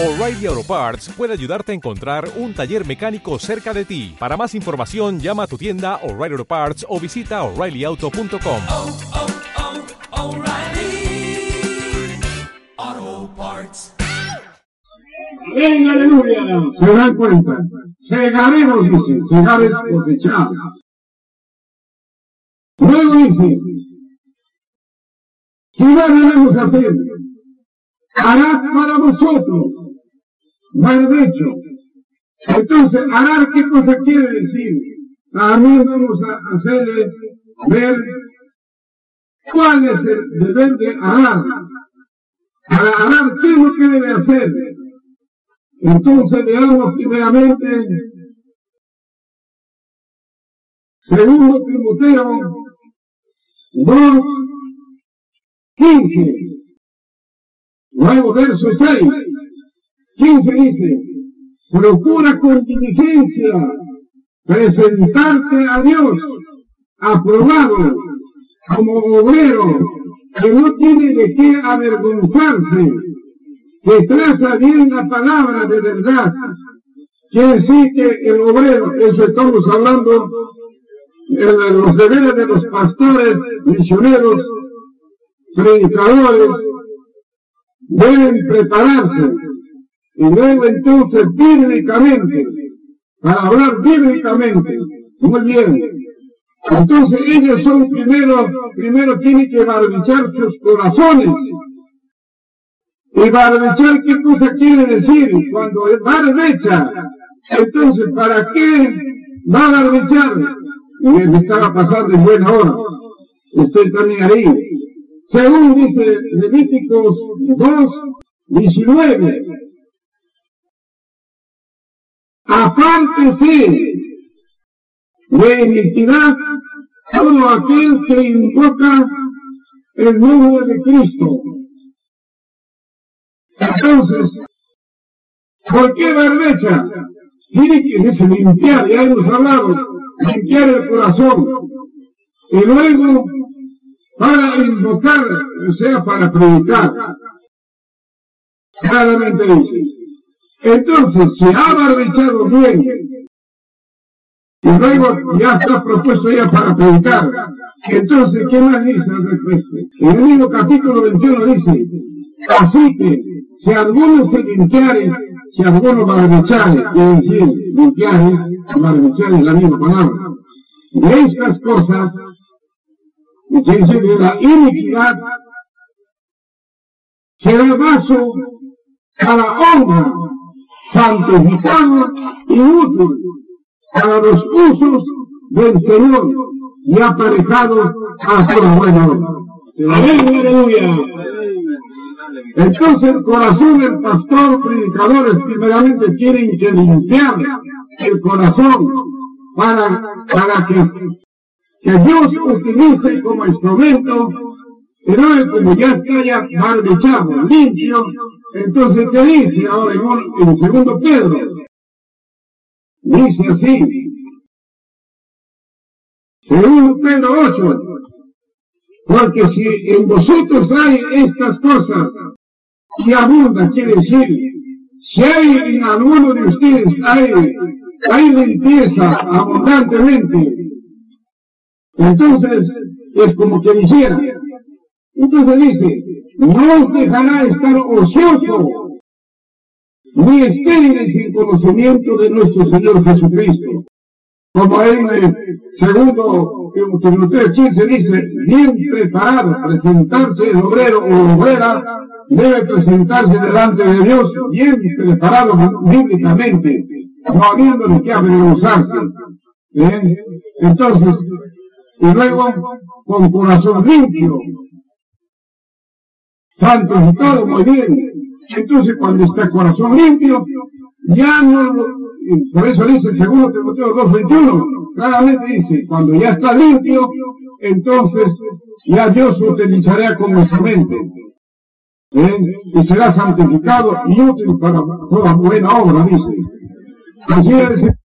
O'Reilly Auto Parts puede ayudarte a encontrar un taller mecánico cerca de ti. Para más información, llama a tu tienda O'Reilly Auto Parts o visita oreillyauto.com. oh, oh, O'Reilly Auto Parts. ¡Venga, aleluya! Se dan cuenta. Segaremos, dice. Segar es cosechar. Luego dice, si no debemos hacer, hará para vosotros. Mal hecho. Entonces, hará, ¿qué cosa quiere decir? También vamos a hacerle ver cuál es el deber de arar. Para arar, ¿qué es lo que debe hacer? Entonces veamos primeramente, segundo Timoteo 2, 15. Luego verso 6. 15 dice, procura con diligencia presentarte a Dios aprobado como obrero que no tiene de qué avergonzarse que traza bien la palabra de verdad. Quiere decir que el obrero, eso estamos hablando los deberes de los pastores, misioneros, predicadores, deben prepararse y luego entonces bíblicamente, para hablar bíblicamente, muy bien. Entonces ellos son primero, primero tienen que barbichar sus corazones y barbechar, ¿qué cosa quiere decir? Cuando barbecha, entonces, ¿para qué va a barbechar? Y me estaba pasando en buena hora. Estoy también ahí. Según dice Levíticos 2, 19. Apártese de iniquidad todo aquel que invoca el nombre de Cristo entonces, ¿por qué? Tiene que limpiar, ya hemos hablado, limpiar el corazón. Y luego, para invocar, o sea, para predicar. Claramente dice. Entonces, se ha barbechado bien, y luego ya está propuesto ya para predicar. Entonces, ¿qué más dice? En el mismo capítulo 21 dice, así que si alguno se limpiare, si alguno barbechare, quiere decir, limpiare, barbechare es la misma palabra. De estas cosas, quiere decir de la iniquidad, será vaso a la honra, santificado y útil para los usos del Señor y aparejado a buena obra. Amén, aleluya. Entonces el corazón del pastor, predicadores, primeramente tienen que limpiar el corazón para, para que, que Dios utilice como instrumento, pero como ya está ya barbechado, limpio, entonces ¿qué dice ahora en, en segundo Pedro? Dice así, segundo Pedro 8, porque si en vosotros hay estas cosas y abunda, quiere decir, si hay en alguno de ustedes hay, hay limpieza abundantemente, entonces es como que dijera. Entonces dice, no os dejará estar ocioso ni estériles sin conocimiento de nuestro Señor Jesucristo. Como en el segundo Timoteo 15 dice, bien preparado, presentarse el obrero o obrera debe presentarse delante de Dios bien preparado bíblicamente, no habiendo de qué avergonzarse. ¿Bien? Entonces, y luego con corazón limpio, santos y todo, muy bien. Entonces, cuando está el corazón limpio, ya no, por eso dice el segundo Timoteo 2.21, claramente dice, cuando ya está limpio, entonces ya Dios utilizará como instrumento. ¿eh? y será santificado y útil para toda buena obra, dice. Así es.